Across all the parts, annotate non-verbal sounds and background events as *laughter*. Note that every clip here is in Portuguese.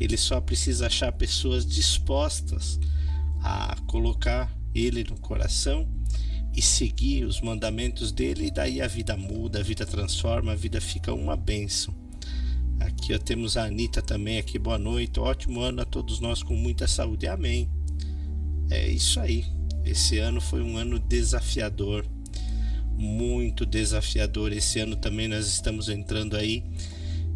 ele só precisa achar pessoas dispostas a colocar ele no coração e seguir os mandamentos dele, e daí a vida muda, a vida transforma, a vida fica uma bênção. Aqui ó, temos a Anitta também aqui, boa noite, ótimo ano a todos nós com muita saúde, amém. É isso aí, esse ano foi um ano desafiador, muito desafiador. Esse ano também nós estamos entrando aí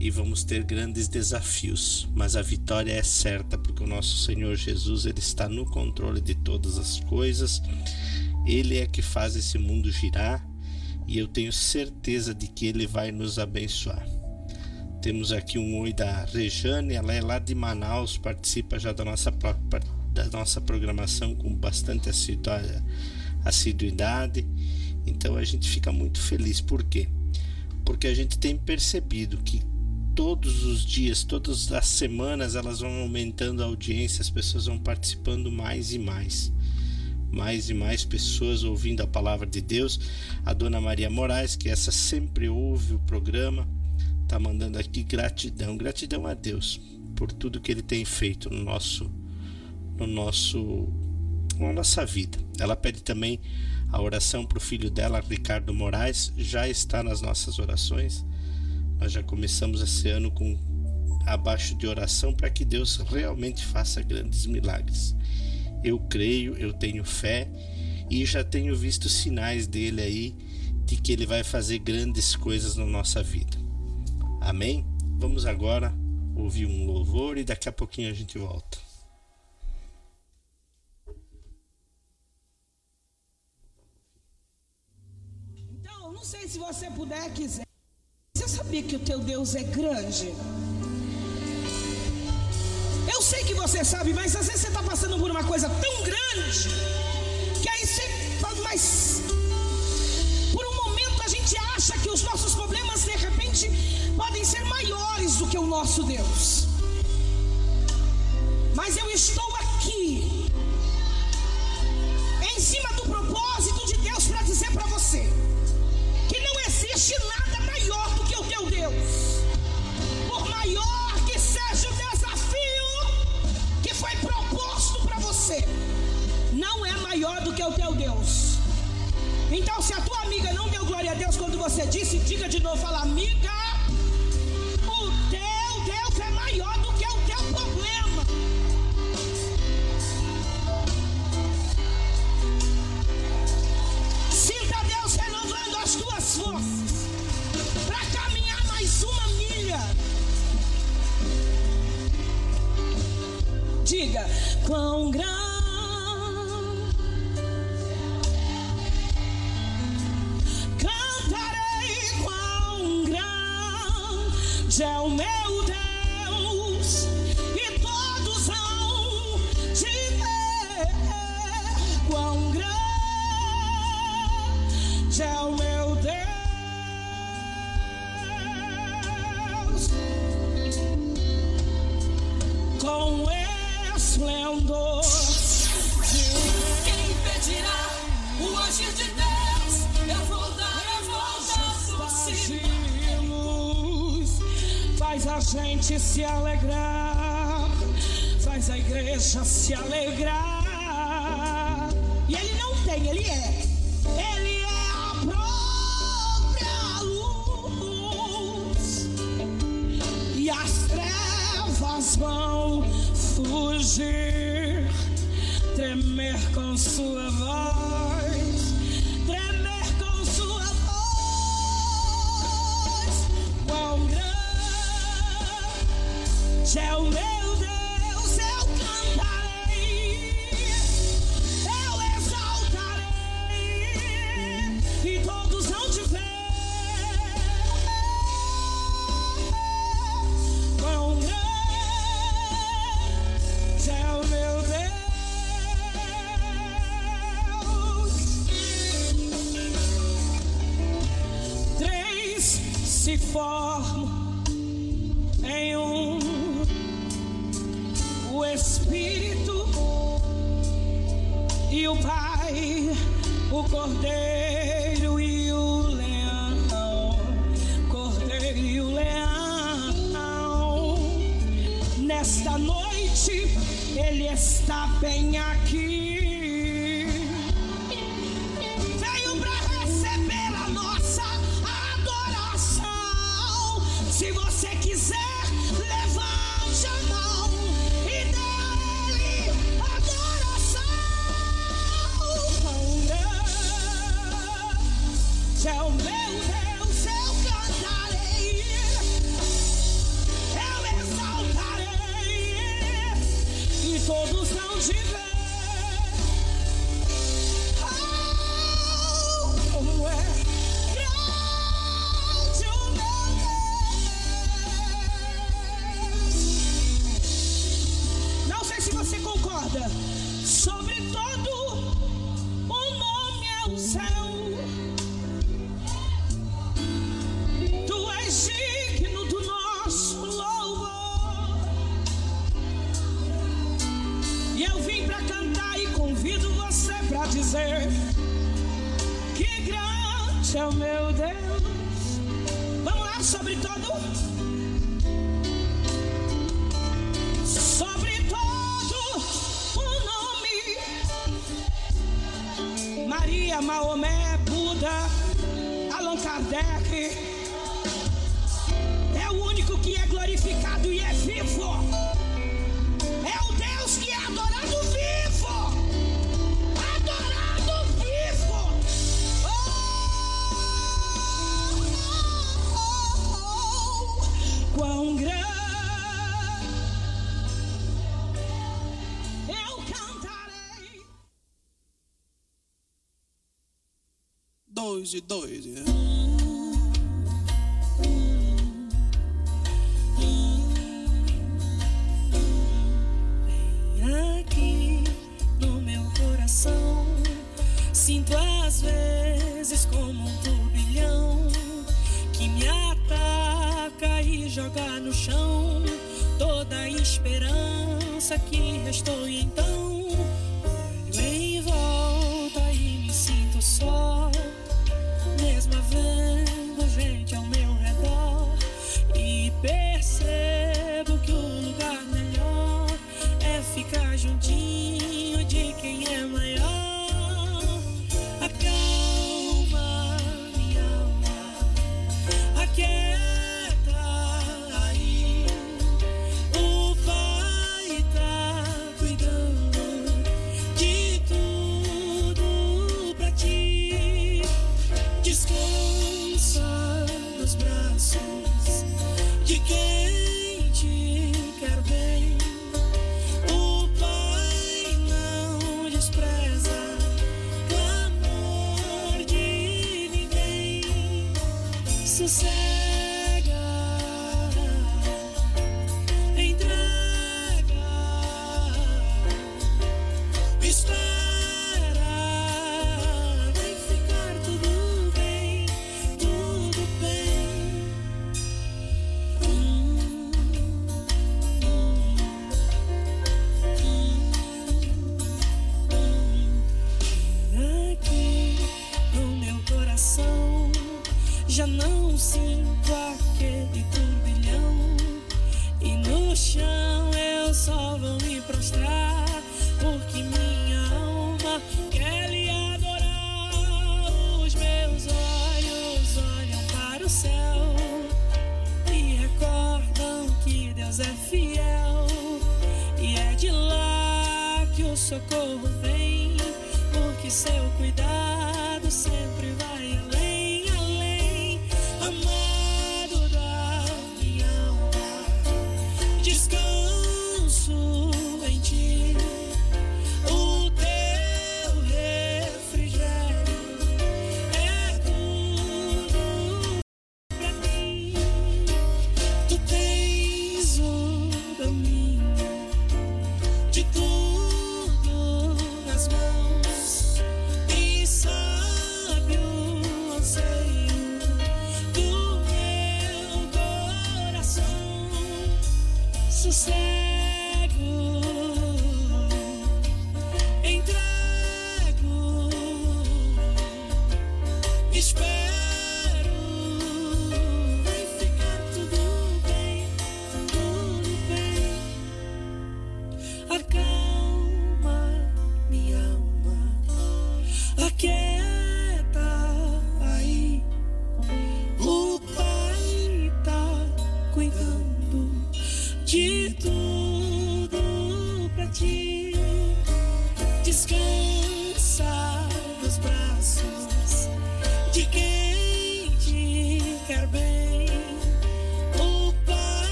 e vamos ter grandes desafios, mas a vitória é certa porque o nosso Senhor Jesus ele está no controle de todas as coisas. Ele é que faz esse mundo girar e eu tenho certeza de que ele vai nos abençoar. Temos aqui um oi da Rejane, ela é lá de Manaus, participa já da nossa da nossa programação com bastante assiduidade. Então a gente fica muito feliz. Por quê? Porque a gente tem percebido que todos os dias, todas as semanas, elas vão aumentando a audiência, as pessoas vão participando mais e mais. Mais e mais pessoas ouvindo a palavra de Deus. A dona Maria Moraes, que essa sempre ouve o programa, tá mandando aqui gratidão, gratidão a Deus por tudo que ele tem feito no nosso no nosso na nossa vida. Ela pede também a oração para o filho dela, Ricardo Moraes, já está nas nossas orações. Nós já começamos esse ano com abaixo de oração para que Deus realmente faça grandes milagres. Eu creio, eu tenho fé e já tenho visto sinais dele aí de que ele vai fazer grandes coisas na nossa vida. Amém? Vamos agora ouvir um louvor e daqui a pouquinho a gente volta. Então, não sei se você puder quiser. Você sabia que o teu Deus é grande? Eu sei que você sabe, mas às vezes você está passando por uma coisa tão grande que aí você mas por um momento a gente acha que os nossos problemas de repente podem ser maiores do que o nosso Deus. Mas eu estou aqui maior que seja o desafio que foi proposto para você, não é maior do que o teu Deus. Então, se a tua amiga não deu glória a Deus quando você disse, diga de novo, fala, amiga, o teu Deus é maior do que o teu problema. Sinta Deus renovando as tuas forças para caminhar mais uma milha. Diga, quão grande cantarei quão grande é o meu Deus e todos hão de ver quão esplendor. Quem impedirá o agir de Deus? Eu vou dar a volta por. Faz faz a gente se alegrar, faz a igreja se alegrar. E ele não tem, ele é. Ele é a própria luz. E as trevas vão fugir, tremer com sua voz, tremer com sua voz. Quão grande é o meu céu, meu Deus. Vamos lá, sobre todo. Sobre todo o nome. Maria, Maomé, Buda, Allan Kardec. É o único que é glorificado e é vivo. dois e dois. É. Vem aqui no meu coração, sinto às vezes como um turbilhão que me ataca e joga no chão toda a esperança que restou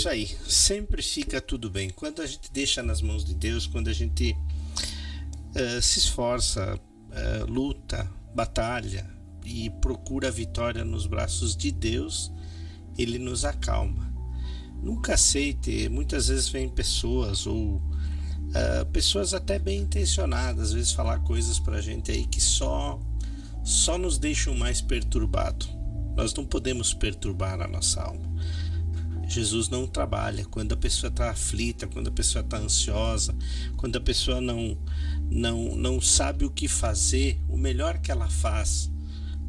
isso aí. Sempre fica tudo bem. Quando a gente deixa nas mãos de Deus, quando a gente eh, se esforça, eh, luta, batalha e procura a vitória nos braços de Deus, Ele nos acalma. Nunca aceite. Muitas vezes vem pessoas ou eh, pessoas até bem intencionadas, às vezes falar coisas pra gente aí que só só nos deixam mais perturbado. Nós não podemos perturbar a nossa alma. Jesus não trabalha quando a pessoa está aflita, quando a pessoa está ansiosa, quando a pessoa não, não, não sabe o que fazer. O melhor que ela faz,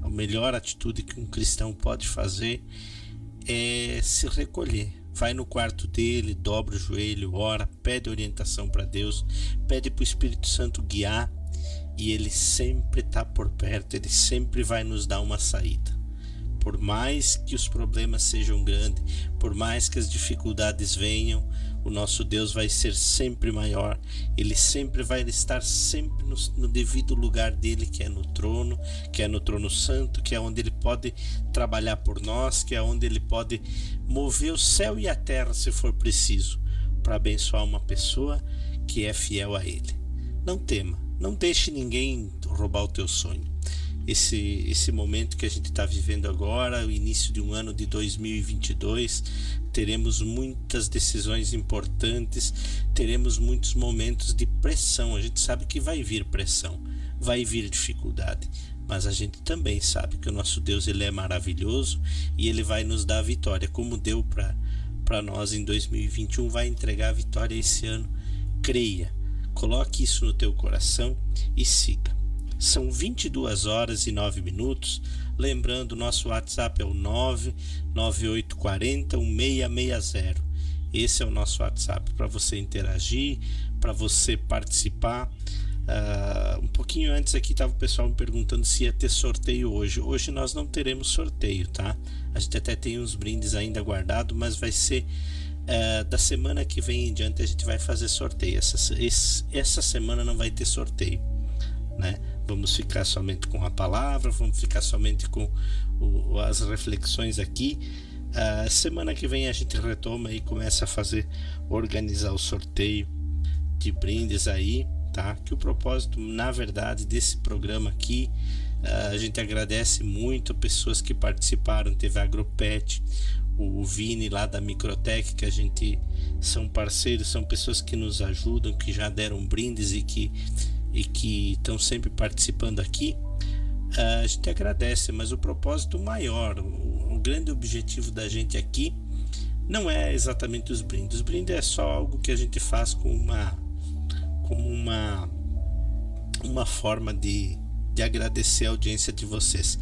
a melhor atitude que um cristão pode fazer é se recolher. Vai no quarto dele, dobra o joelho, ora, pede orientação para Deus, pede para o Espírito Santo guiar e ele sempre está por perto, ele sempre vai nos dar uma saída por mais que os problemas sejam grandes, por mais que as dificuldades venham, o nosso Deus vai ser sempre maior. Ele sempre vai estar sempre no, no, devido lugar dele, que é no trono, que é no trono santo, que é onde ele pode trabalhar por nós, que é onde ele pode mover o céu e a terra se for preciso, para abençoar uma pessoa que é fiel a ele. Não tema, não deixe ninguém roubar o teu sonho esse, esse momento que a gente está vivendo agora, o início de um ano de 2022, teremos muitas decisões importantes, teremos muitos momentos de pressão. A gente sabe que vai vir pressão, vai vir dificuldade, mas a gente também sabe que o nosso Deus ele é maravilhoso e ele vai nos dar a vitória, como deu para para nós em 2021, vai entregar a vitória esse ano. Creia, coloque isso no teu coração e siga. São 22 horas e 9 minutos. Lembrando, nosso WhatsApp é o 99840 1660. Esse é o nosso WhatsApp para você interagir, para você participar. Uh, um pouquinho antes aqui estava o pessoal me perguntando se ia ter sorteio hoje. Hoje nós não teremos sorteio, tá? A gente até tem uns brindes ainda guardado, mas vai ser uh, da semana que vem em diante a gente vai fazer sorteio. Essa, esse, essa semana não vai ter sorteio, né? Vamos ficar somente com a palavra, vamos ficar somente com o, as reflexões aqui. Uh, semana que vem a gente retoma e começa a fazer, organizar o sorteio de brindes aí, tá? Que o propósito, na verdade, desse programa aqui, uh, a gente agradece muito pessoas que participaram, teve a Agropet, o Vini lá da Microtech, que a gente são parceiros, são pessoas que nos ajudam, que já deram brindes e que e que estão sempre participando aqui, a gente agradece, mas o propósito maior, o, o, grande objetivo da gente aqui não é exatamente os brindes. Os brindes é só algo que a gente faz com uma como uma uma forma de, de agradecer a audiência de vocês.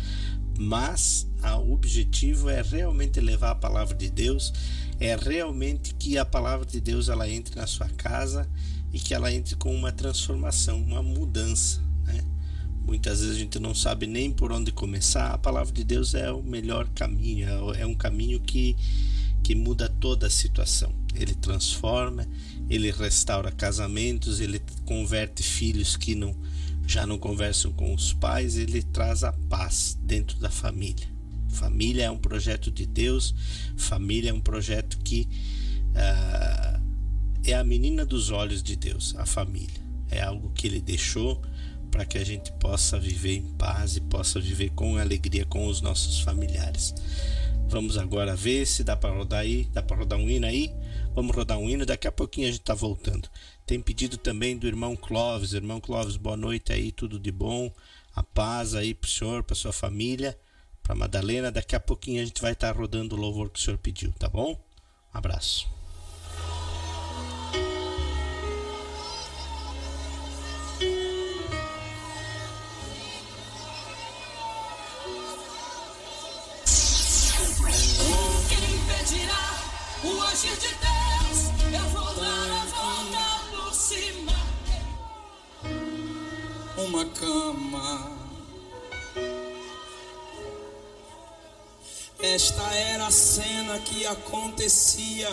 Mas a, o objetivo é realmente levar a palavra de Deus, é realmente que a palavra de Deus ela entre na sua casa e que ela entre com uma transformação, uma mudança. Né? Muitas vezes a gente não sabe nem por onde começar. A palavra de Deus é o melhor caminho, é um caminho que, que muda toda a situação. Ele transforma, ele restaura casamentos, ele converte filhos que não já não conversam com os pais, ele traz a paz dentro da família. Família é um projeto de Deus, família é um projeto que uh, é a menina dos olhos de Deus, a família. É algo que ele deixou para que a gente possa viver em paz e possa viver com alegria com os nossos familiares. Vamos agora ver se dá para rodar aí, dá para rodar um hino aí. Vamos rodar um hino, daqui a pouquinho a gente está voltando. Tem pedido também do irmão Clóvis. Irmão Clóvis, boa noite aí, tudo de bom. A paz aí pro senhor, pra sua família, pra Madalena. Daqui a pouquinho a gente vai estar tá rodando o louvor que o senhor pediu, tá bom? Abraço. De Deus, eu vou dar a volta por cima. Uma cama. Esta era a cena que acontecia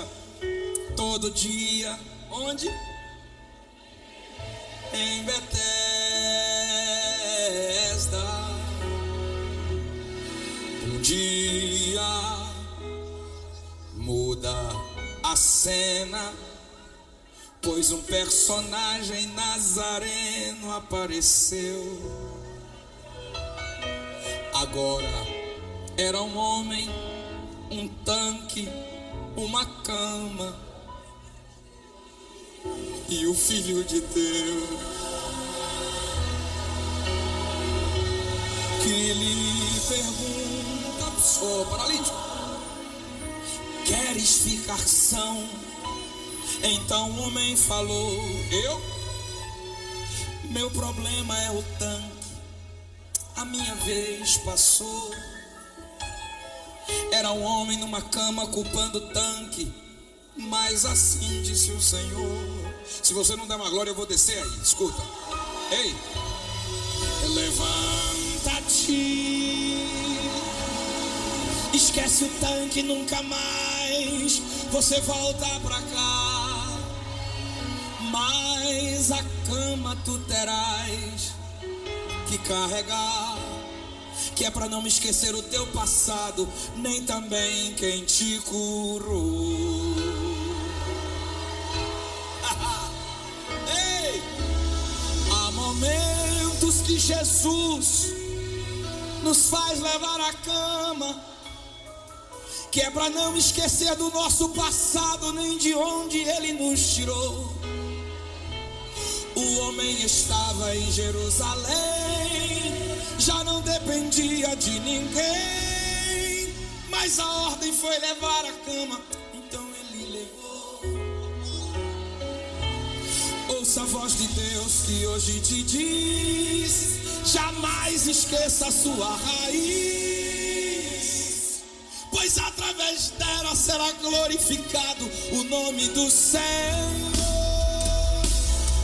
todo dia. Onde? Em Betesda. Um dia muda a cena, pois um personagem nazareno apareceu. Agora era um homem, um tanque, uma cama e o Filho de Deus. Que lhe pergunta, sou paralítico São? Então o homem falou: Eu? Meu problema é o tanque. A minha vez passou. Era um homem numa cama culpando o tanque. Mas assim disse o Senhor. Se você não der uma glória, eu vou descer aí. Escuta. Ei, levanta-te. Esquece o tanque nunca mais. Você volta pra cá. Mas a cama tu terás que carregar. Que é para não me esquecer o teu passado, nem também quem te curou. *laughs* Ei! Há momentos que Jesus nos faz levar a cama que é para não esquecer do nosso passado, nem de onde ele nos tirou. O homem estava em Jerusalém, já não dependia de ninguém, mas a ordem foi levar a cama, então ele levou. Ouça a voz de Deus que hoje te diz: jamais esqueça a sua raiz através dela será glorificado o nome do Senhor.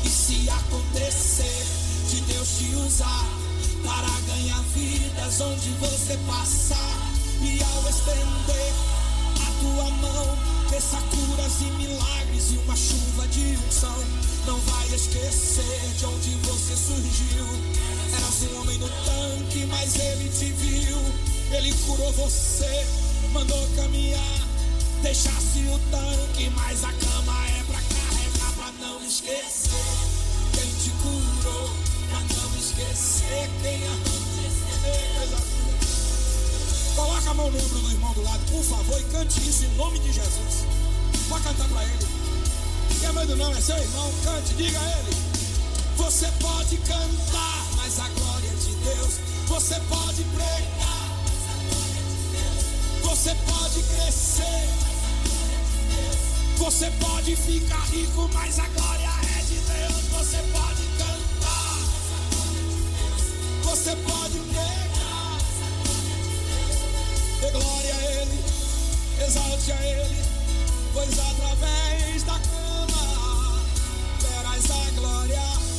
E se acontecer de Deus te usar para ganhar vidas onde você passar, e ao estender a tua mão, peça curas e milagres e uma chuva de unção. Não vai esquecer de onde você surgiu. Eras um homem no tanque, mas ele te viu. Ele curou você mandou caminhar. Deixasse o tanque, mas a cama é pra carregar, pra não esquecer quem te curou, pra não esquecer quem arrancou. Coloca a mão no ombro do irmão do lado, por favor, e cante isso em nome de Jesus. Pode cantar pra ele. Quem é medo não, é seu irmão, cante, diga a ele. Você pode cantar, mas a glória é de Deus. Você pode pregar você pode crescer. Você pode ficar rico, mas a glória é de Deus. Você pode cantar. Você pode pregar. Dê glória a Ele. Exalte a Ele. Pois através da cama verás a glória.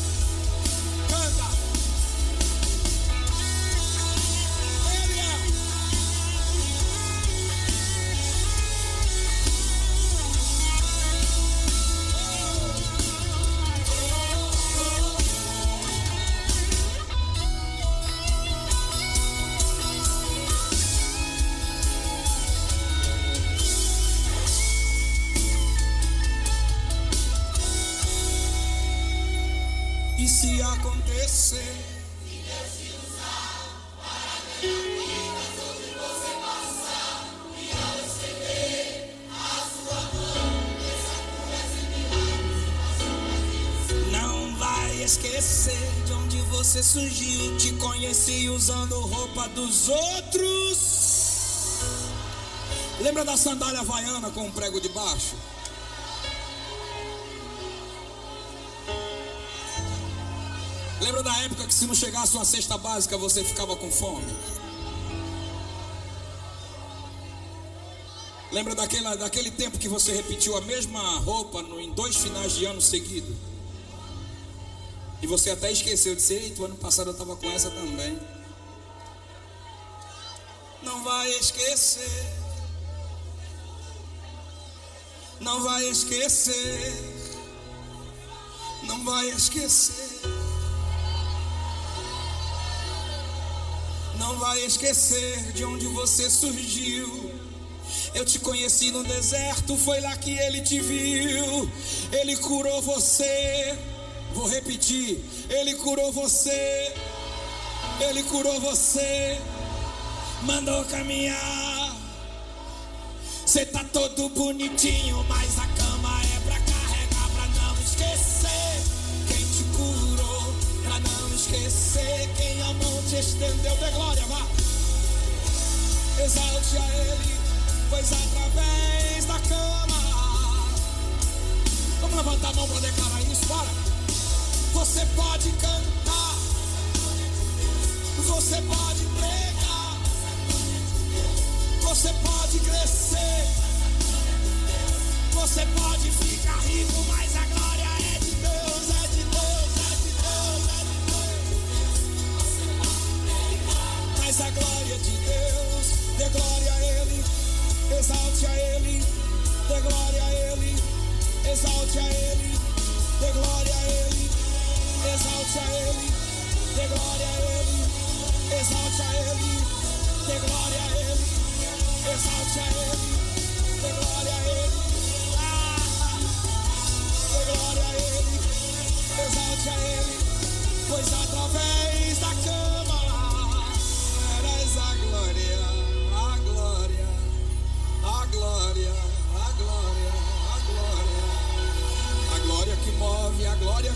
crescer. Não vai esquecer de onde você surgiu. Te conheci usando roupa dos outros. Lembra da sandália havaiana com o um prego de baixo? Época que se não chegasse uma cesta básica você ficava com fome? Lembra daquela, daquele tempo que você repetiu a mesma roupa no, em dois finais de ano seguidos? E você até esqueceu de ser, eita, ano passado eu estava com essa também. Não vai esquecer. Não vai esquecer. Não vai esquecer. Não vai esquecer de onde você surgiu. Eu te conheci no deserto, foi lá que ele te viu. Ele curou você. Vou repetir. Ele curou você. Ele curou você. Mandou caminhar. Você tá todo bonitinho, mas a cama é pra carregar, pra não esquecer quem te curou, pra não esquecer quem te estendeu. Dê glória, vá. Exalte a Ele, pois através da cama. Vamos levantar a mão para declarar isso, bora. Você pode cantar, você pode pregar, você pode crescer, você pode ficar rico, mas a de Deus, dê glória a Ele, exalte a Ele, dê glória a Ele, exalte a Ele, dê glória a Ele, exalte a Ele, dê glória a Ele, exalte a Ele, dê glória a Ele, exalte a Ele, dê glória a Ele, ah, dê glória a Ele, exalte a Ele, pois através da cama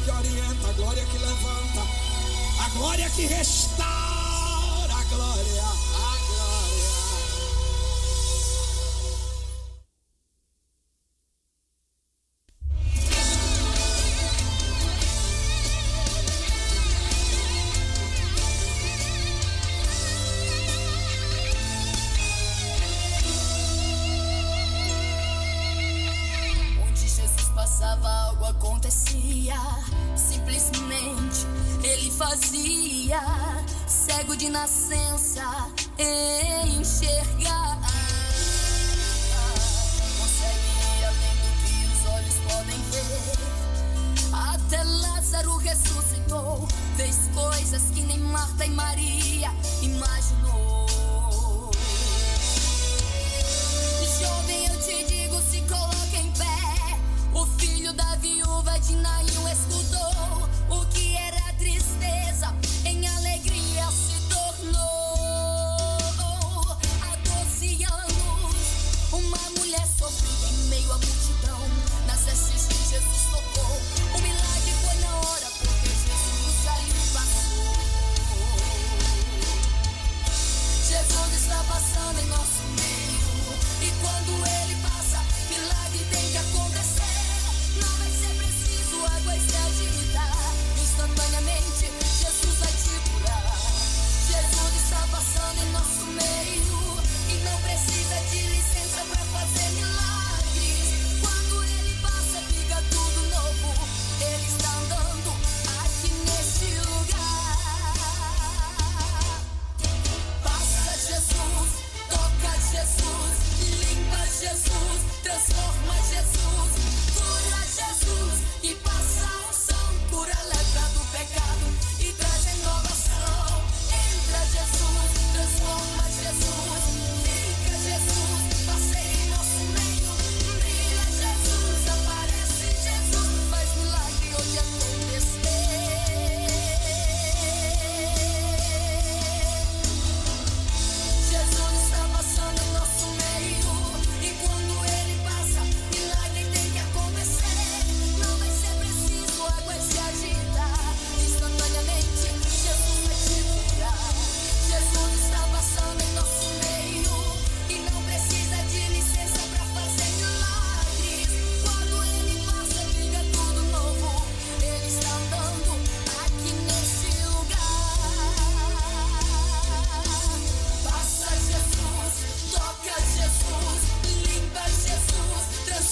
que orienta, a glória que levanta, a glória que restaura,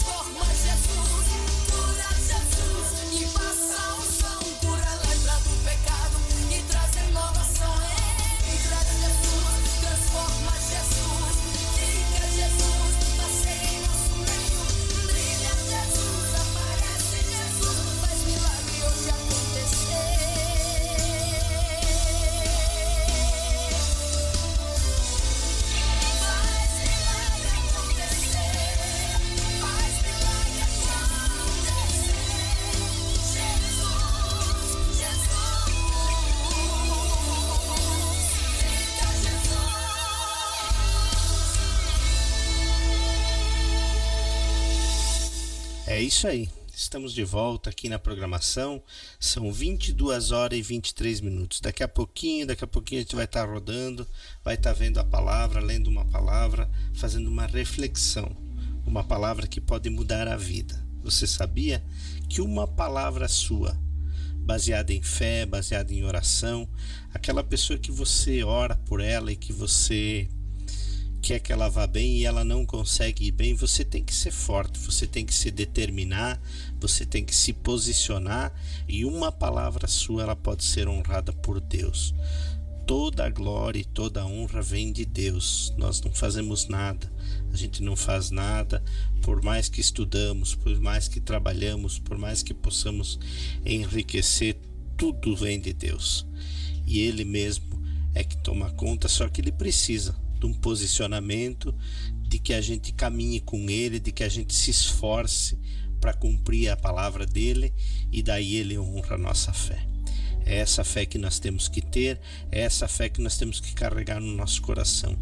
off my isso aí. Estamos de volta aqui na programação. São 22 horas e 23 minutos. Daqui a pouquinho, daqui a pouquinho a gente vai estar rodando, vai estar vendo a palavra, lendo uma palavra, fazendo uma reflexão. Uma palavra que pode mudar a vida. Você sabia que uma palavra sua, baseada em fé, baseada em oração, aquela pessoa que você ora por ela e que você quer que ela vá bem e ela não consegue ir bem, você tem que ser forte, você tem que se determinar, você tem que se posicionar e uma palavra sua ela pode ser honrada por Deus. Toda a glória e toda a honra vem de Deus. Nós não fazemos nada. A gente não faz nada, por mais que estudamos, por mais que trabalhamos, por mais que possamos enriquecer, tudo vem de Deus. E ele mesmo é que toma conta, só que ele precisa um posicionamento, de que a gente caminhe com Ele, de que a gente se esforce para cumprir a palavra dele e daí Ele honra a nossa fé. É essa fé que nós temos que ter, é essa fé que nós temos que carregar no nosso coração.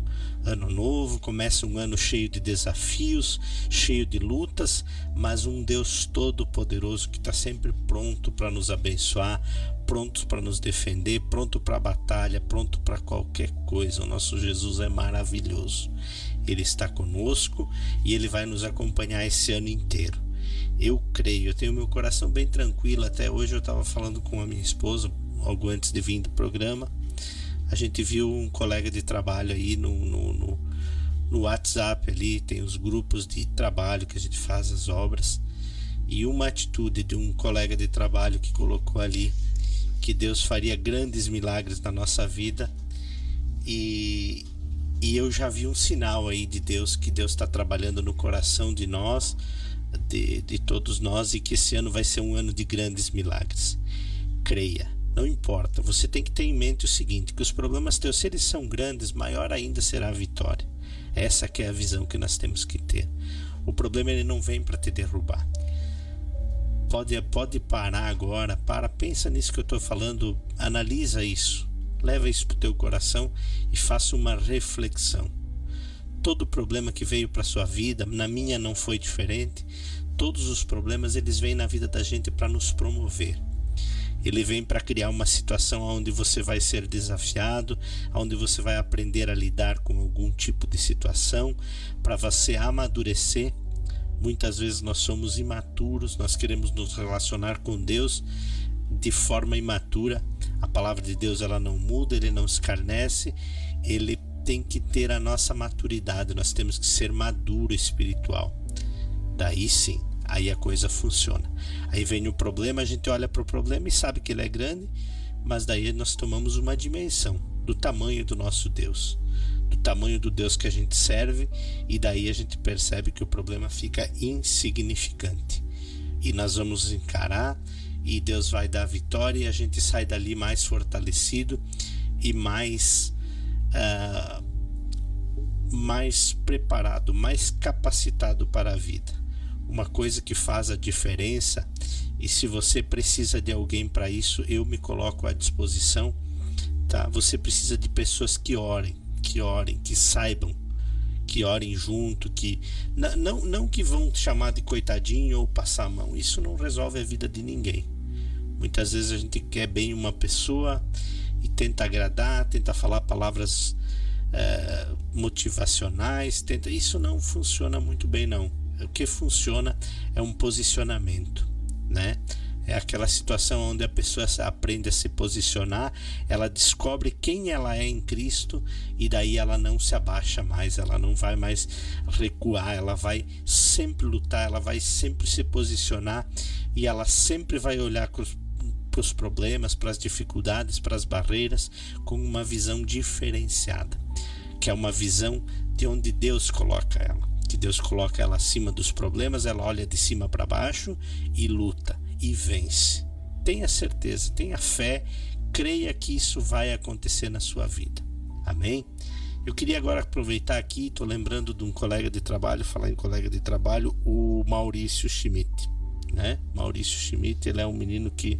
Ano novo, começa um ano cheio de desafios, cheio de lutas, mas um Deus todo-poderoso que está sempre pronto para nos abençoar, pronto para nos defender, pronto para a batalha, pronto para qualquer coisa. O nosso Jesus é maravilhoso. Ele está conosco e ele vai nos acompanhar esse ano inteiro. Eu creio, eu tenho meu coração bem tranquilo. Até hoje eu estava falando com a minha esposa, algo antes de vir do programa. A gente viu um colega de trabalho aí no, no, no, no WhatsApp ali, tem os grupos de trabalho que a gente faz as obras. E uma atitude de um colega de trabalho que colocou ali que Deus faria grandes milagres na nossa vida e, e eu já vi um sinal aí de Deus que Deus está trabalhando no coração de nós, de, de todos nós, e que esse ano vai ser um ano de grandes milagres. Creia, não importa, você tem que ter em mente o seguinte: que os problemas teus, se eles são grandes, maior ainda será a vitória. Essa que é a visão que nós temos que ter. O problema ele não vem para te derrubar pode, pode parar agora, para, pensa nisso que eu estou falando, analisa isso, leva isso para o teu coração e faça uma reflexão. Todo problema que veio para sua vida, na minha não foi diferente. Todos os problemas eles vêm na vida da gente para nos promover. Ele vem para criar uma situação onde você vai ser desafiado, onde você vai aprender a lidar com algum tipo de situação, para você amadurecer Muitas vezes nós somos imaturos, nós queremos nos relacionar com Deus de forma imatura. A palavra de Deus ela não muda, ele não escarnece, ele tem que ter a nossa maturidade, nós temos que ser maduro espiritual. Daí sim, aí a coisa funciona. Aí vem o problema, a gente olha para o problema e sabe que ele é grande, mas daí nós tomamos uma dimensão do tamanho do nosso Deus do tamanho do Deus que a gente serve, e daí a gente percebe que o problema fica insignificante. E nós vamos encarar, e Deus vai dar vitória, e a gente sai dali mais fortalecido e mais. Uh, mais preparado, mais capacitado para a vida. Uma coisa que faz a diferença, e se você precisa de alguém para isso, eu me coloco à disposição. Tá? Você precisa de pessoas que orem, que orem, que saibam, que orem junto, que não, não que vão chamar de coitadinho ou passar a mão. Isso não resolve a vida de ninguém. Muitas vezes a gente quer bem uma pessoa e tenta agradar, tenta falar palavras é, motivacionais, tenta. Isso não funciona muito bem não. O que funciona é um posicionamento, né? É aquela situação onde a pessoa aprende a se posicionar, ela descobre quem ela é em Cristo e daí ela não se abaixa mais, ela não vai mais recuar, ela vai sempre lutar, ela vai sempre se posicionar e ela sempre vai olhar para os problemas, para as dificuldades, para as barreiras com uma visão diferenciada, que é uma visão de onde Deus coloca ela. Que Deus coloca ela acima dos problemas, ela olha de cima para baixo e luta e vence. Tenha certeza, tenha fé, creia que isso vai acontecer na sua vida. Amém? Eu queria agora aproveitar aqui, estou lembrando de um colega de trabalho, falar em colega de trabalho, o Maurício Schmidt. Né? Maurício Schmidt, ele é um menino que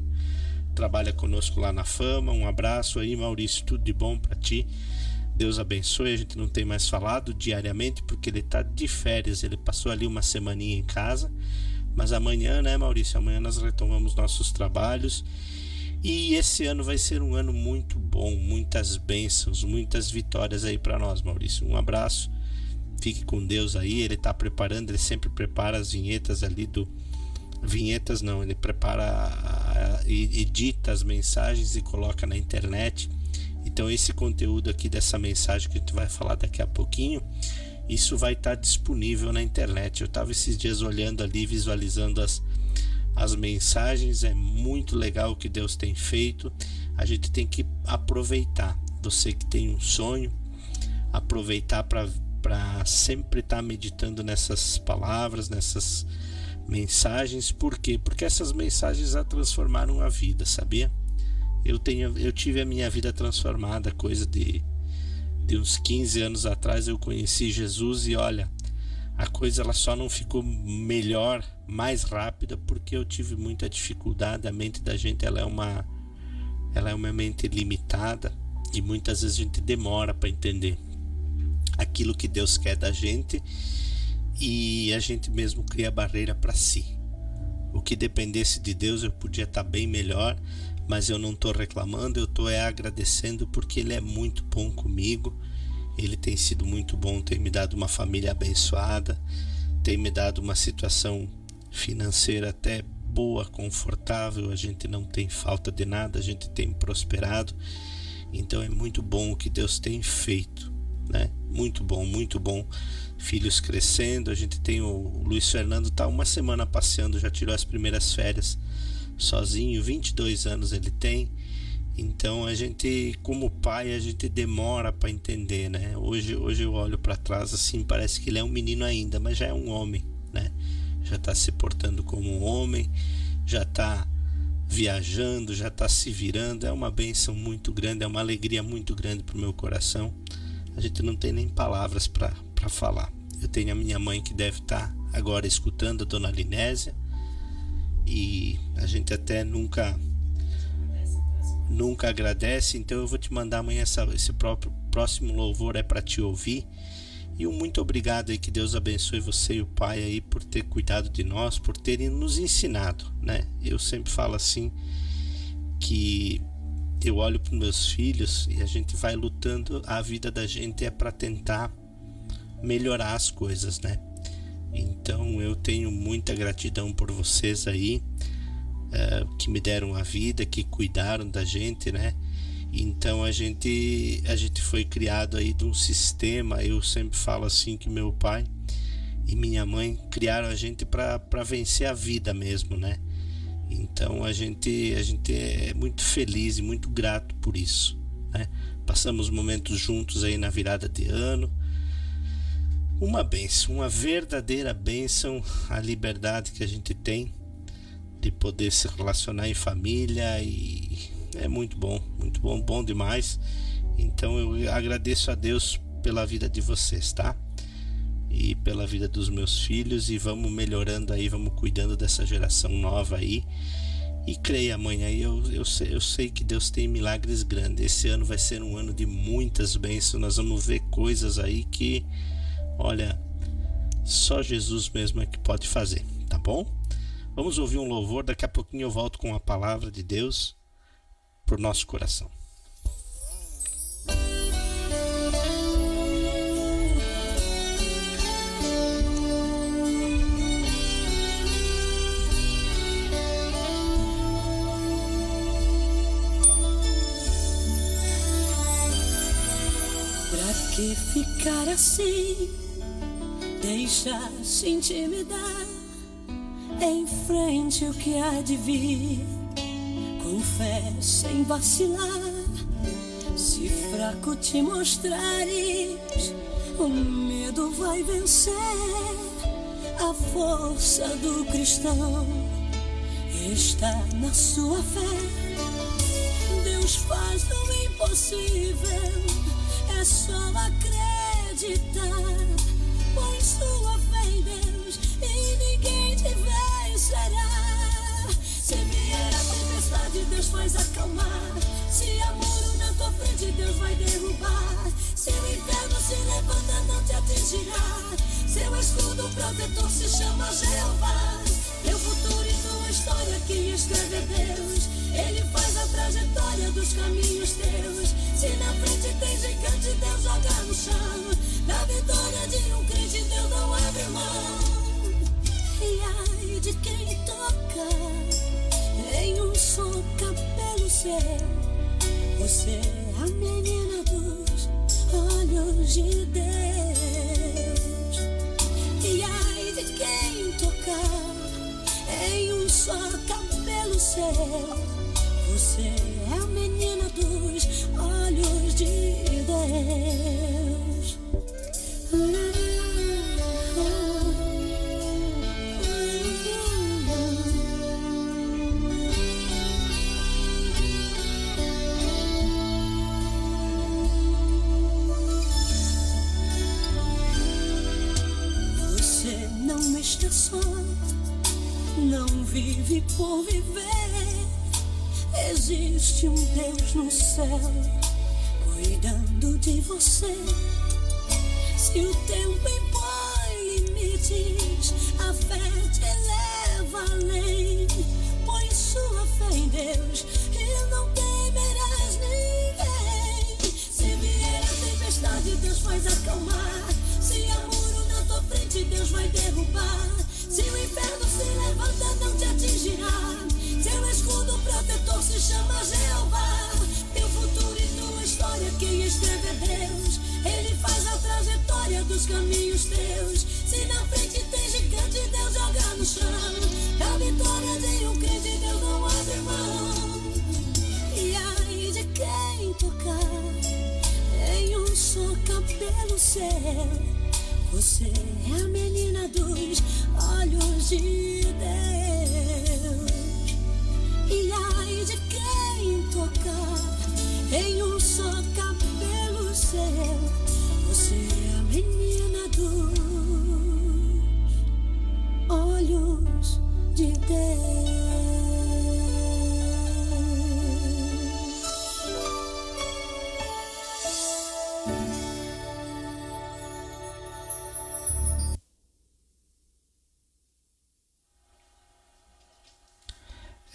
trabalha conosco lá na Fama. Um abraço aí, Maurício, tudo de bom para ti. Deus abençoe. A gente não tem mais falado diariamente porque ele está de férias. Ele passou ali uma semaninha em casa Mas amanhã, né, Maurício? Amanhã nós retomamos nossos trabalhos. E esse ano vai ser um ano muito bom, muitas bênçãos, muitas vitórias aí para nós, Maurício. Um abraço, fique com Deus aí. Ele está preparando, ele sempre prepara as vinhetas ali do. Vinhetas não, ele prepara, edita as mensagens e coloca na internet. Então, esse conteúdo aqui dessa mensagem que gente vai falar daqui a pouquinho isso vai estar disponível na internet. Eu estava esses dias olhando ali, visualizando as, as mensagens. É muito legal o que Deus tem feito. A gente tem que aproveitar. Você que tem um sonho, aproveitar para sempre estar meditando nessas palavras, nessas mensagens. Por quê? Porque essas mensagens a transformaram a vida, sabia? Eu, tenho, eu tive a minha vida transformada, coisa de de uns 15 anos atrás eu conheci Jesus e olha, a coisa ela só não ficou melhor, mais rápida porque eu tive muita dificuldade. A mente da gente ela é uma ela é uma mente limitada e muitas vezes a gente demora para entender aquilo que Deus quer da gente e a gente mesmo cria barreira para si. O que dependesse de Deus eu podia estar tá bem melhor, mas eu não estou reclamando, eu estou é agradecendo porque Ele é muito bom comigo. Ele tem sido muito bom, tem me dado uma família abençoada, tem me dado uma situação financeira até boa, confortável. A gente não tem falta de nada, a gente tem prosperado. Então é muito bom o que Deus tem feito, né? Muito bom, muito bom. Filhos crescendo, a gente tem o Luiz Fernando tá uma semana passeando, já tirou as primeiras férias sozinho, 22 anos ele tem. Então a gente, como pai, a gente demora para entender, né? Hoje, hoje eu olho para trás assim, parece que ele é um menino ainda, mas já é um homem, né? Já está se portando como um homem, já está viajando, já está se virando. É uma benção muito grande, é uma alegria muito grande para o meu coração. A gente não tem nem palavras para falar. Eu tenho a minha mãe que deve estar tá agora escutando, a dona Linésia, e a gente até nunca nunca agradece, então eu vou te mandar amanhã essa, esse próprio próximo louvor é para te ouvir. E um muito obrigado aí que Deus abençoe você e o Pai aí por ter cuidado de nós, por terem nos ensinado, né? Eu sempre falo assim que eu olho para meus filhos e a gente vai lutando, a vida da gente é para tentar melhorar as coisas, né? Então eu tenho muita gratidão por vocês aí é, que me deram a vida, que cuidaram da gente, né? Então a gente a gente foi criado aí de um sistema. Eu sempre falo assim que meu pai e minha mãe criaram a gente para vencer a vida mesmo, né? Então a gente a gente é muito feliz e muito grato por isso, né? Passamos momentos juntos aí na virada de ano uma benção, uma verdadeira benção a liberdade que a gente tem de poder se relacionar em família e é muito bom, muito bom, bom demais. Então eu agradeço a Deus pela vida de vocês, tá? E pela vida dos meus filhos e vamos melhorando aí, vamos cuidando dessa geração nova aí. E creia, mãe, aí eu, eu, sei, eu sei que Deus tem milagres grandes. Esse ano vai ser um ano de muitas bênçãos. Nós vamos ver coisas aí que Olha, só Jesus mesmo é que pode fazer, tá bom? Vamos ouvir um louvor, daqui a pouquinho eu volto com a palavra de Deus para o nosso coração. Pra que ficar assim? Deixa-se intimidar, enfrente o que há de vir, com fé sem vacilar. Se fraco te mostrares, o medo vai vencer. A força do cristão está na sua fé. Deus faz o impossível, é só acreditar. Sua fé em Deus e ninguém te vencerá. Se vier a tempestade, Deus faz acalmar. Se muro na tua frente, Deus vai derrubar. Se o inferno se levanta, não te atingirá. Seu escudo protetor se chama Jeová. história, quem escreve Deus. Ele faz a trajetória dos caminhos teus. Se na frente tem gigante, Deus joga no chão. Da vitória de de quem toca em um só cabelo seu. Você é a menina dos olhos de Deus. E ai de quem tocar em um só cabelo seu. Você é a menina dos olhos de Deus. Vive por viver. Existe um Deus no céu cuidando de você. Se o tempo impõe limites, a fé te leva além. Põe sua fé em Deus e não temerás ninguém. Se vier a tempestade, Deus faz acalmar. Se há muro na tua frente, Deus vai derrubar. Se o inferno se levanta, não te atingirá. Seu escudo protetor se chama Jeová. Teu futuro e tua história, quem escreve é Deus. Ele faz a trajetória dos caminhos teus. Se na frente tem gigante, Deus joga no chão. A vitória de um crente, Deus não abre mão. E ai de quem tocar em um só cabelo seu. Você é a menina dos olhos de Deus. E ai de quem tocar em um só cabelo seu. Você é a menina dos olhos de Deus.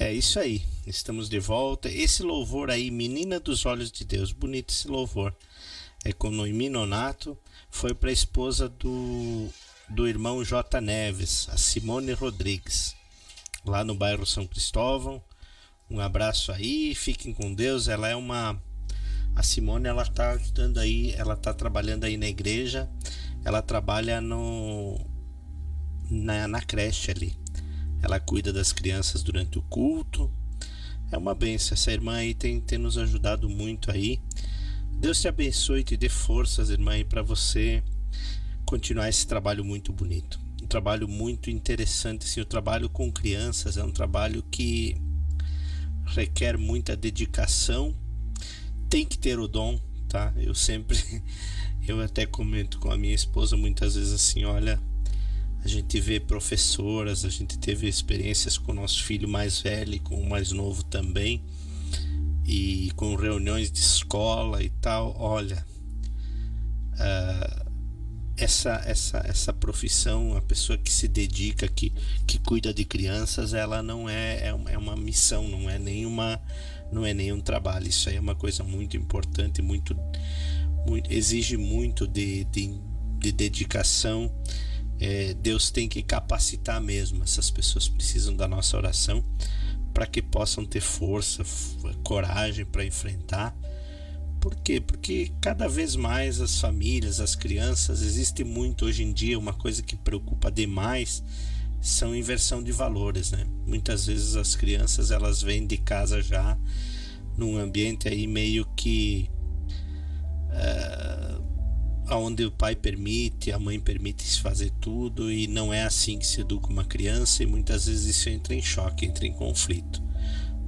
É isso aí, estamos de volta. Esse louvor aí, Menina dos Olhos de Deus, bonito esse louvor. É com Noemi Nonato, foi para a esposa do, do irmão J. Neves, a Simone Rodrigues, lá no bairro São Cristóvão. Um abraço aí, fiquem com Deus. Ela é uma. A Simone, ela tá ajudando aí, ela tá trabalhando aí na igreja, ela trabalha no. na, na creche ali ela cuida das crianças durante o culto. É uma benção. Essa irmã aí tem, tem nos ajudado muito aí. Deus te abençoe e te dê forças, irmã, para você continuar esse trabalho muito bonito. Um trabalho muito interessante. Assim, o trabalho com crianças é um trabalho que requer muita dedicação. Tem que ter o dom, tá? Eu sempre, *laughs* eu até comento com a minha esposa muitas vezes assim: olha, a gente vê professoras, a gente teve experiências com o nosso filho mais velho e com o mais novo também, e com reuniões de escola e tal. Olha, uh, essa, essa, essa profissão, a pessoa que se dedica, que, que cuida de crianças, ela não é, é, é uma missão, não é nenhuma não é nenhum trabalho. Isso aí é uma coisa muito importante, muito, muito exige muito de, de, de dedicação é, Deus tem que capacitar mesmo. Essas pessoas precisam da nossa oração para que possam ter força, coragem para enfrentar. Por quê? Porque cada vez mais as famílias, as crianças, existe muito hoje em dia uma coisa que preocupa demais são inversão de valores, né? Muitas vezes as crianças elas vêm de casa já num ambiente aí meio que uh, onde o pai permite, a mãe permite se fazer tudo e não é assim que se educa uma criança e muitas vezes isso entra em choque, entra em conflito.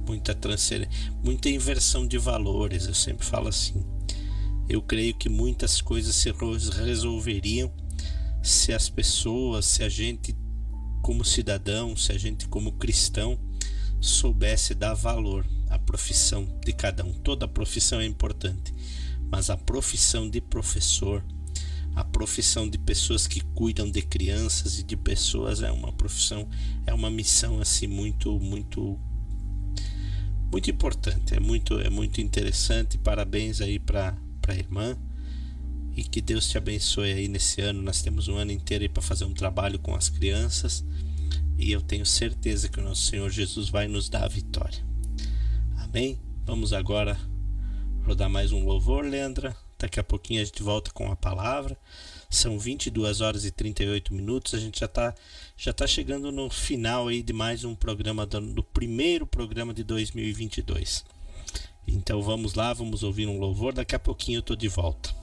Muita transferência, muita inversão de valores, eu sempre falo assim. Eu creio que muitas coisas se resolveriam se as pessoas, se a gente como cidadão, se a gente como cristão soubesse dar valor à profissão de cada um. Toda profissão é importante mas a profissão de professor, a profissão de pessoas que cuidam de crianças e de pessoas é uma profissão, é uma missão assim muito, muito muito importante, é muito é muito interessante. Parabéns aí para para a irmã e que Deus te abençoe aí nesse ano. Nós temos um ano inteiro aí para fazer um trabalho com as crianças e eu tenho certeza que o nosso Senhor Jesus vai nos dar a vitória. Amém? Vamos agora rodar mais um louvor, Leandra. Daqui a pouquinho a gente volta com a palavra. São 22 horas e 38 minutos. A gente já está já tá chegando no final aí de mais um programa do, do primeiro programa de 2022. Então vamos lá, vamos ouvir um louvor. Daqui a pouquinho eu tô de volta.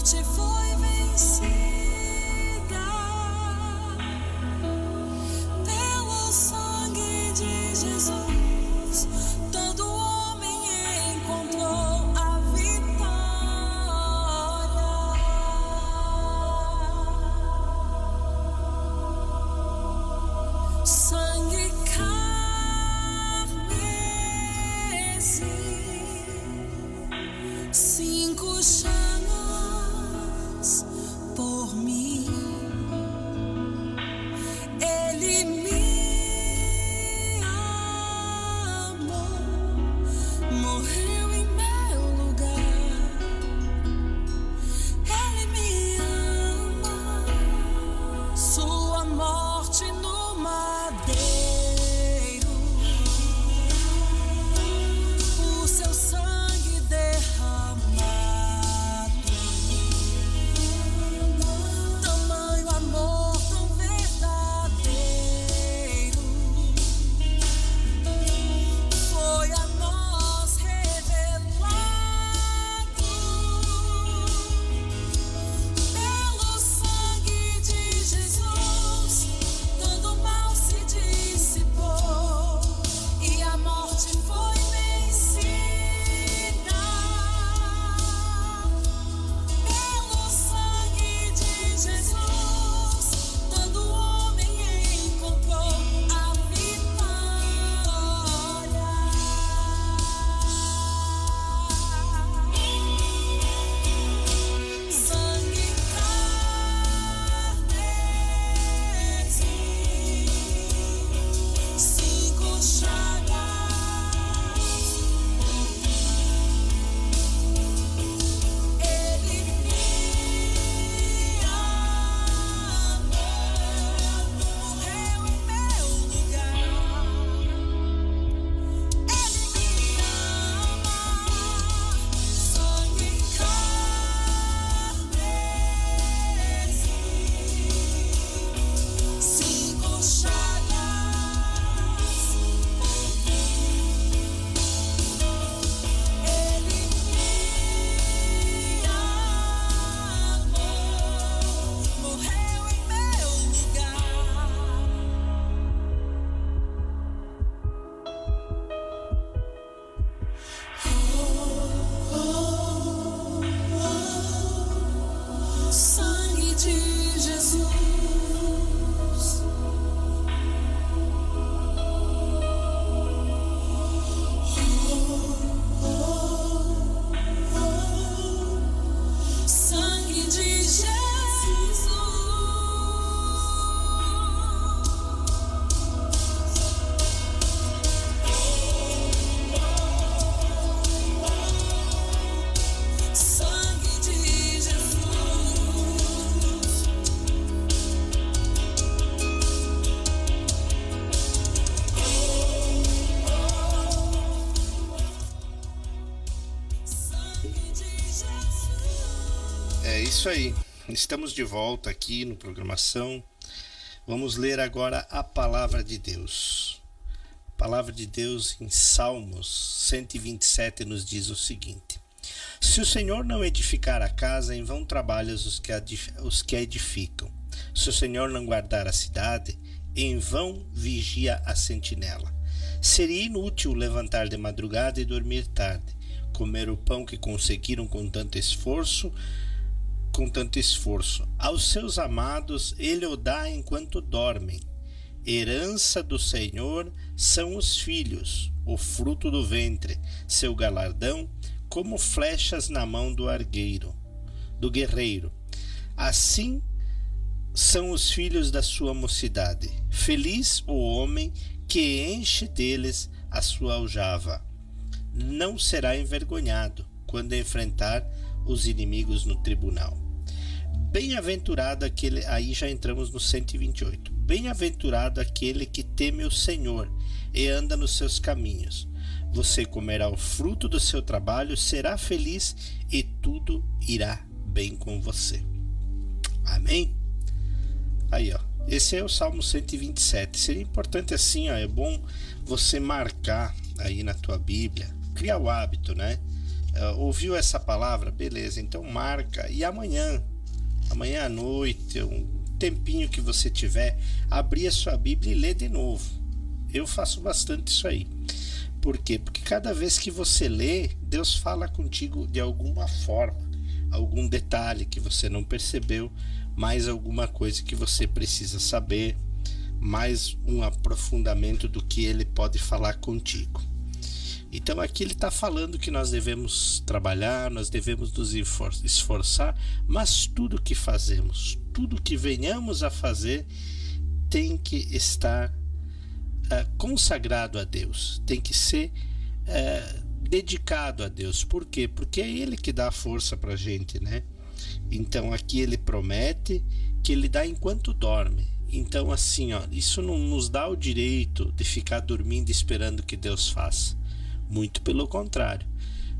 porte fort. Isso aí. Estamos de volta aqui no programação. Vamos ler agora a palavra de Deus. A palavra de Deus em Salmos 127 nos diz o seguinte: Se o Senhor não edificar a casa, em vão trabalham os que, os que a edificam. Se o Senhor não guardar a cidade, em vão vigia a sentinela. Seria inútil levantar de madrugada e dormir tarde, comer o pão que conseguiram com tanto esforço, com tanto esforço. Aos seus amados ele o dá enquanto dormem. Herança do Senhor são os filhos, o fruto do ventre, seu galardão, como flechas na mão do argueiro, do guerreiro. Assim são os filhos da sua mocidade. Feliz o homem que enche deles a sua aljava. Não será envergonhado quando enfrentar os inimigos no tribunal. Bem-aventurado aquele, aí já entramos no 128. Bem-aventurado aquele que teme o Senhor e anda nos seus caminhos. Você comerá o fruto do seu trabalho, será feliz e tudo irá bem com você. Amém? Aí, ó. Esse é o Salmo 127. Seria importante assim, ó, é bom você marcar aí na tua Bíblia, criar o hábito, né? Uh, ouviu essa palavra? Beleza, então marca. E amanhã, amanhã à noite, um tempinho que você tiver, abrir a sua Bíblia e ler de novo. Eu faço bastante isso aí. Por quê? Porque cada vez que você lê, Deus fala contigo de alguma forma, algum detalhe que você não percebeu, mais alguma coisa que você precisa saber, mais um aprofundamento do que ele pode falar contigo. Então aqui ele está falando que nós devemos trabalhar, nós devemos nos esforçar, mas tudo que fazemos, tudo que venhamos a fazer, tem que estar uh, consagrado a Deus, tem que ser uh, dedicado a Deus. Por quê? Porque é Ele que dá a força para a gente, né? Então aqui ele promete que ele dá enquanto dorme. Então assim, ó, isso não nos dá o direito de ficar dormindo esperando que Deus faça. Muito pelo contrário,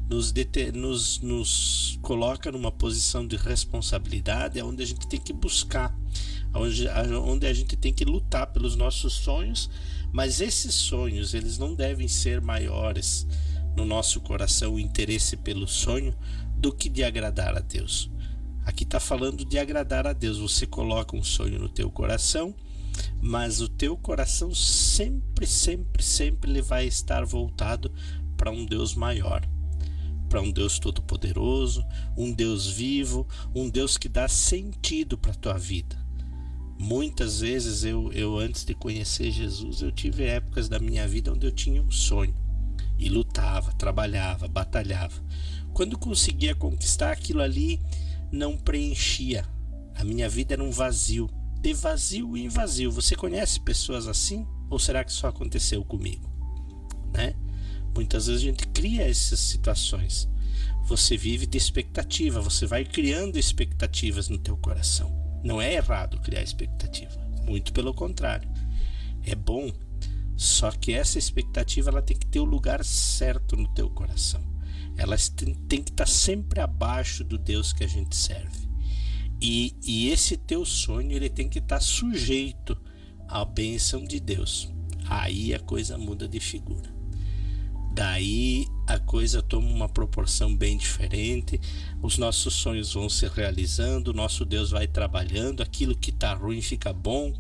nos, nos, nos coloca numa posição de responsabilidade onde a gente tem que buscar, onde, onde a gente tem que lutar pelos nossos sonhos, mas esses sonhos eles não devem ser maiores no nosso coração o interesse pelo sonho do que de agradar a Deus. Aqui está falando de agradar a Deus. Você coloca um sonho no teu coração, mas o teu coração sempre, sempre, sempre vai estar voltado para um Deus maior, para um Deus todo-poderoso, um Deus vivo, um Deus que dá sentido para a tua vida. Muitas vezes eu, eu, antes de conhecer Jesus, eu tive épocas da minha vida onde eu tinha um sonho e lutava, trabalhava, batalhava. Quando conseguia conquistar aquilo ali, não preenchia. A minha vida era um vazio, de vazio em vazio. Você conhece pessoas assim? Ou será que só aconteceu comigo? Né? Muitas vezes a gente cria essas situações. Você vive de expectativa, você vai criando expectativas no teu coração. Não é errado criar expectativa, muito pelo contrário. É bom, só que essa expectativa ela tem que ter o lugar certo no teu coração. Ela tem, tem que estar sempre abaixo do Deus que a gente serve. E, e esse teu sonho ele tem que estar sujeito à bênção de Deus. Aí a coisa muda de figura. Daí a coisa toma uma proporção bem diferente, os nossos sonhos vão se realizando, nosso Deus vai trabalhando, aquilo que está ruim fica bom,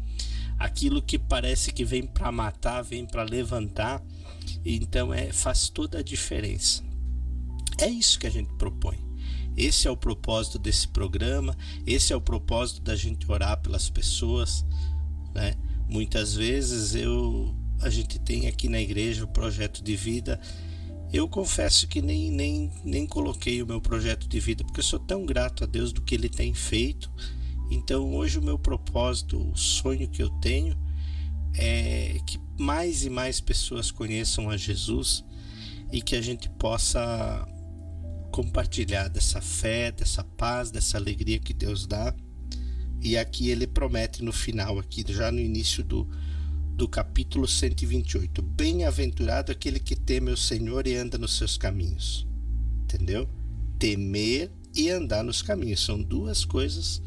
aquilo que parece que vem para matar, vem para levantar. Então é faz toda a diferença. É isso que a gente propõe. Esse é o propósito desse programa, esse é o propósito da gente orar pelas pessoas, né? Muitas vezes eu a gente tem aqui na igreja o projeto de vida. Eu confesso que nem, nem, nem coloquei o meu projeto de vida, porque eu sou tão grato a Deus do que Ele tem feito. Então, hoje, o meu propósito, o sonho que eu tenho, é que mais e mais pessoas conheçam a Jesus e que a gente possa compartilhar dessa fé, dessa paz, dessa alegria que Deus dá. E aqui ele promete no final, aqui já no início do, do capítulo 128. Bem-aventurado aquele que teme o Senhor e anda nos seus caminhos. Entendeu? Temer e andar nos caminhos. São duas coisas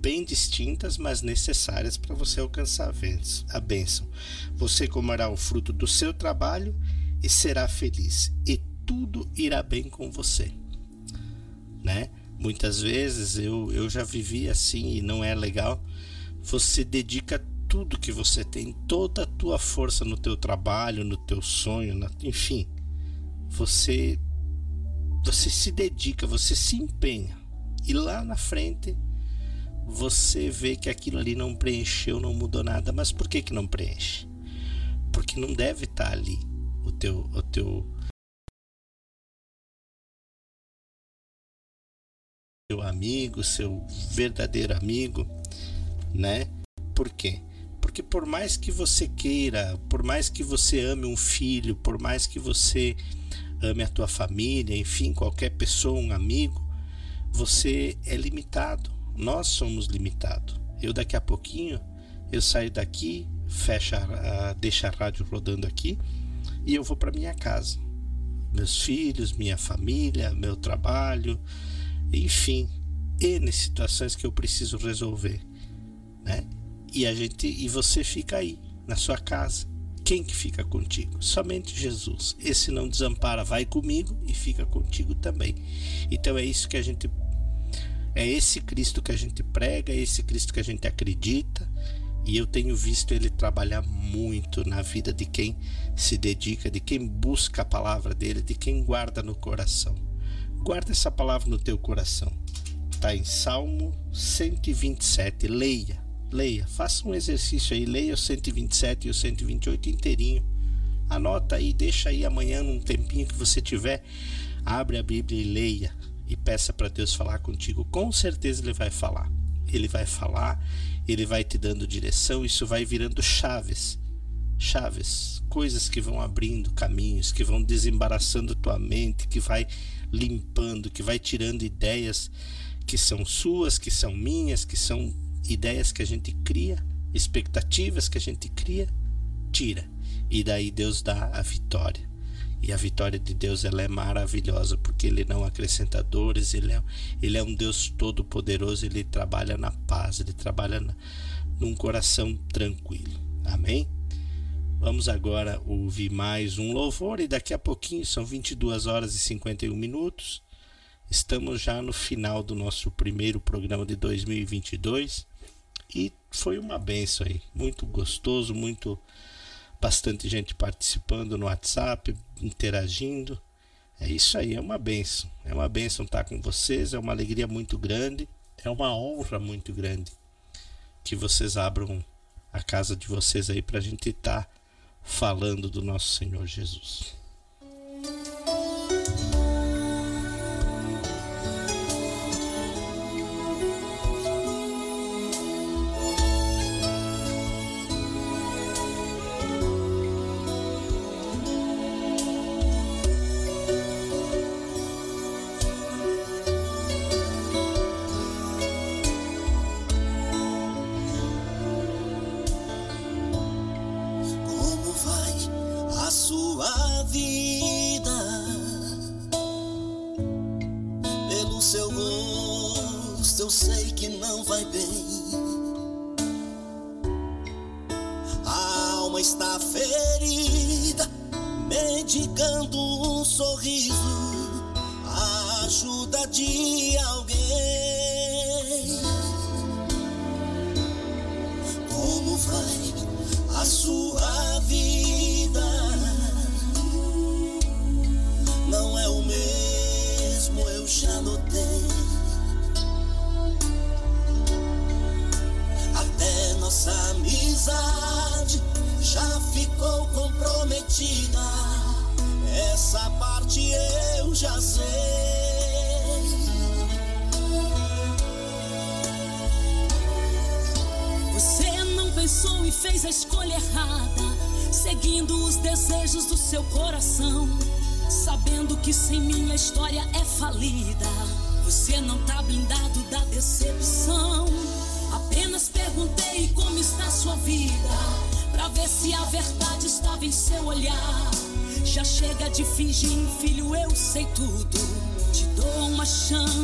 bem distintas, mas necessárias para você alcançar a bênção. Você comerá o fruto do seu trabalho e será feliz, e tudo irá bem com você. Né? Muitas vezes eu, eu já vivi assim e não é legal. Você dedica tudo que você tem, toda a tua força no teu trabalho, no teu sonho, na, enfim. Você você se dedica, você se empenha. E lá na frente você vê que aquilo ali não preencheu, não mudou nada. Mas por que que não preenche? Porque não deve estar ali o teu o teu seu amigo, seu verdadeiro amigo, né? Por quê? Porque por mais que você queira, por mais que você ame um filho, por mais que você ame a tua família, enfim, qualquer pessoa, um amigo, você é limitado. Nós somos limitados. Eu daqui a pouquinho eu saio daqui, fecha, a, deixa a rádio rodando aqui e eu vou para minha casa. Meus filhos, minha família, meu trabalho, enfim, N situações que eu preciso resolver, né? E a gente e você fica aí na sua casa. Quem que fica contigo? Somente Jesus. Esse não desampara, vai comigo e fica contigo também. Então é isso que a gente é esse Cristo que a gente prega, é esse Cristo que a gente acredita. E eu tenho visto ele trabalhar muito na vida de quem se dedica, de quem busca a palavra dele, de quem guarda no coração. Guarda essa palavra no teu coração. Está em Salmo 127. Leia, leia. Faça um exercício aí. Leia o 127 e o 128 inteirinho. Anota aí, deixa aí amanhã, num tempinho que você tiver. Abre a Bíblia e leia. E peça para Deus falar contigo. Com certeza Ele vai falar. Ele vai falar, Ele vai te dando direção. Isso vai virando chaves chaves, coisas que vão abrindo caminhos, que vão desembaraçando tua mente, que vai limpando, que vai tirando ideias que são suas, que são minhas, que são ideias que a gente cria, expectativas que a gente cria, tira. E daí Deus dá a vitória. E a vitória de Deus ela é maravilhosa, porque Ele não acrescenta dores, Ele é, ele é um Deus todo-poderoso, Ele trabalha na paz, Ele trabalha na, num coração tranquilo. Amém? Vamos agora ouvir mais um louvor e daqui a pouquinho, são 22 horas e 51 minutos. Estamos já no final do nosso primeiro programa de 2022 e foi uma benção aí, muito gostoso, muito bastante gente participando no WhatsApp, interagindo. É isso aí, é uma benção. É uma benção estar com vocês, é uma alegria muito grande, é uma honra muito grande que vocês abram a casa de vocês aí para a gente estar tá falando do nosso Senhor Jesus. Já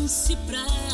chance pra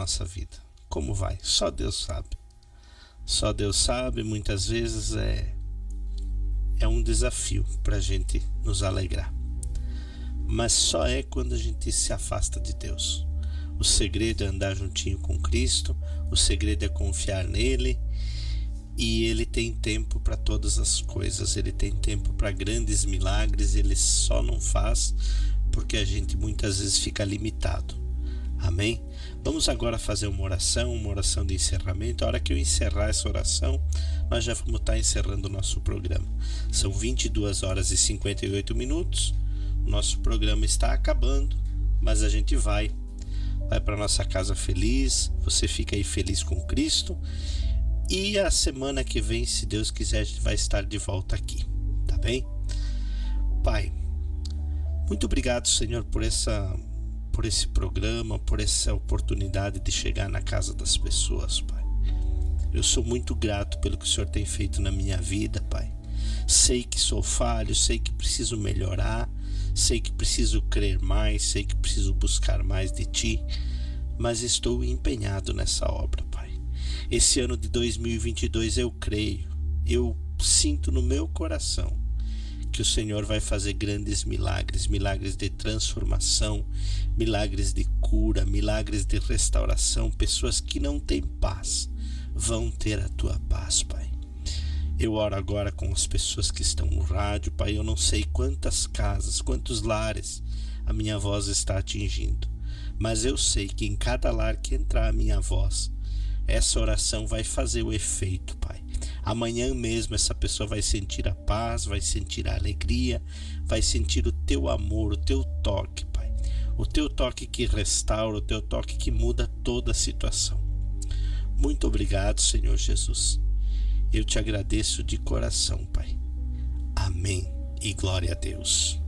nossa vida? Como vai? Só Deus sabe. Só Deus sabe, muitas vezes é é um desafio para a gente nos alegrar. Mas só é quando a gente se afasta de Deus. O segredo é andar juntinho com Cristo, o segredo é confiar nele e ele tem tempo para todas as coisas, ele tem tempo para grandes milagres, ele só não faz porque a gente muitas vezes fica limitado. Amém? Vamos agora fazer uma oração, uma oração de encerramento. A hora que eu encerrar essa oração, nós já vamos estar encerrando o nosso programa. São 22 horas e 58 minutos. O nosso programa está acabando, mas a gente vai. Vai para nossa casa feliz. Você fica aí feliz com Cristo. E a semana que vem, se Deus quiser, a gente vai estar de volta aqui. Tá bem? Pai, muito obrigado, Senhor, por essa por esse programa, por essa oportunidade de chegar na casa das pessoas, Pai. Eu sou muito grato pelo que o Senhor tem feito na minha vida, Pai. Sei que sou falho, sei que preciso melhorar, sei que preciso crer mais, sei que preciso buscar mais de Ti, mas estou empenhado nessa obra, Pai. Esse ano de 2022 eu creio, eu sinto no meu coração que o Senhor vai fazer grandes milagres, milagres de transformação, milagres de cura, milagres de restauração. Pessoas que não têm paz vão ter a tua paz, Pai. Eu oro agora com as pessoas que estão no rádio, Pai. Eu não sei quantas casas, quantos lares a minha voz está atingindo, mas eu sei que em cada lar que entrar a minha voz, essa oração vai fazer o efeito, Pai. Amanhã mesmo essa pessoa vai sentir a paz, vai sentir a alegria, vai sentir o teu amor, o teu toque, Pai. O teu toque que restaura, o teu toque que muda toda a situação. Muito obrigado, Senhor Jesus. Eu te agradeço de coração, Pai. Amém e glória a Deus.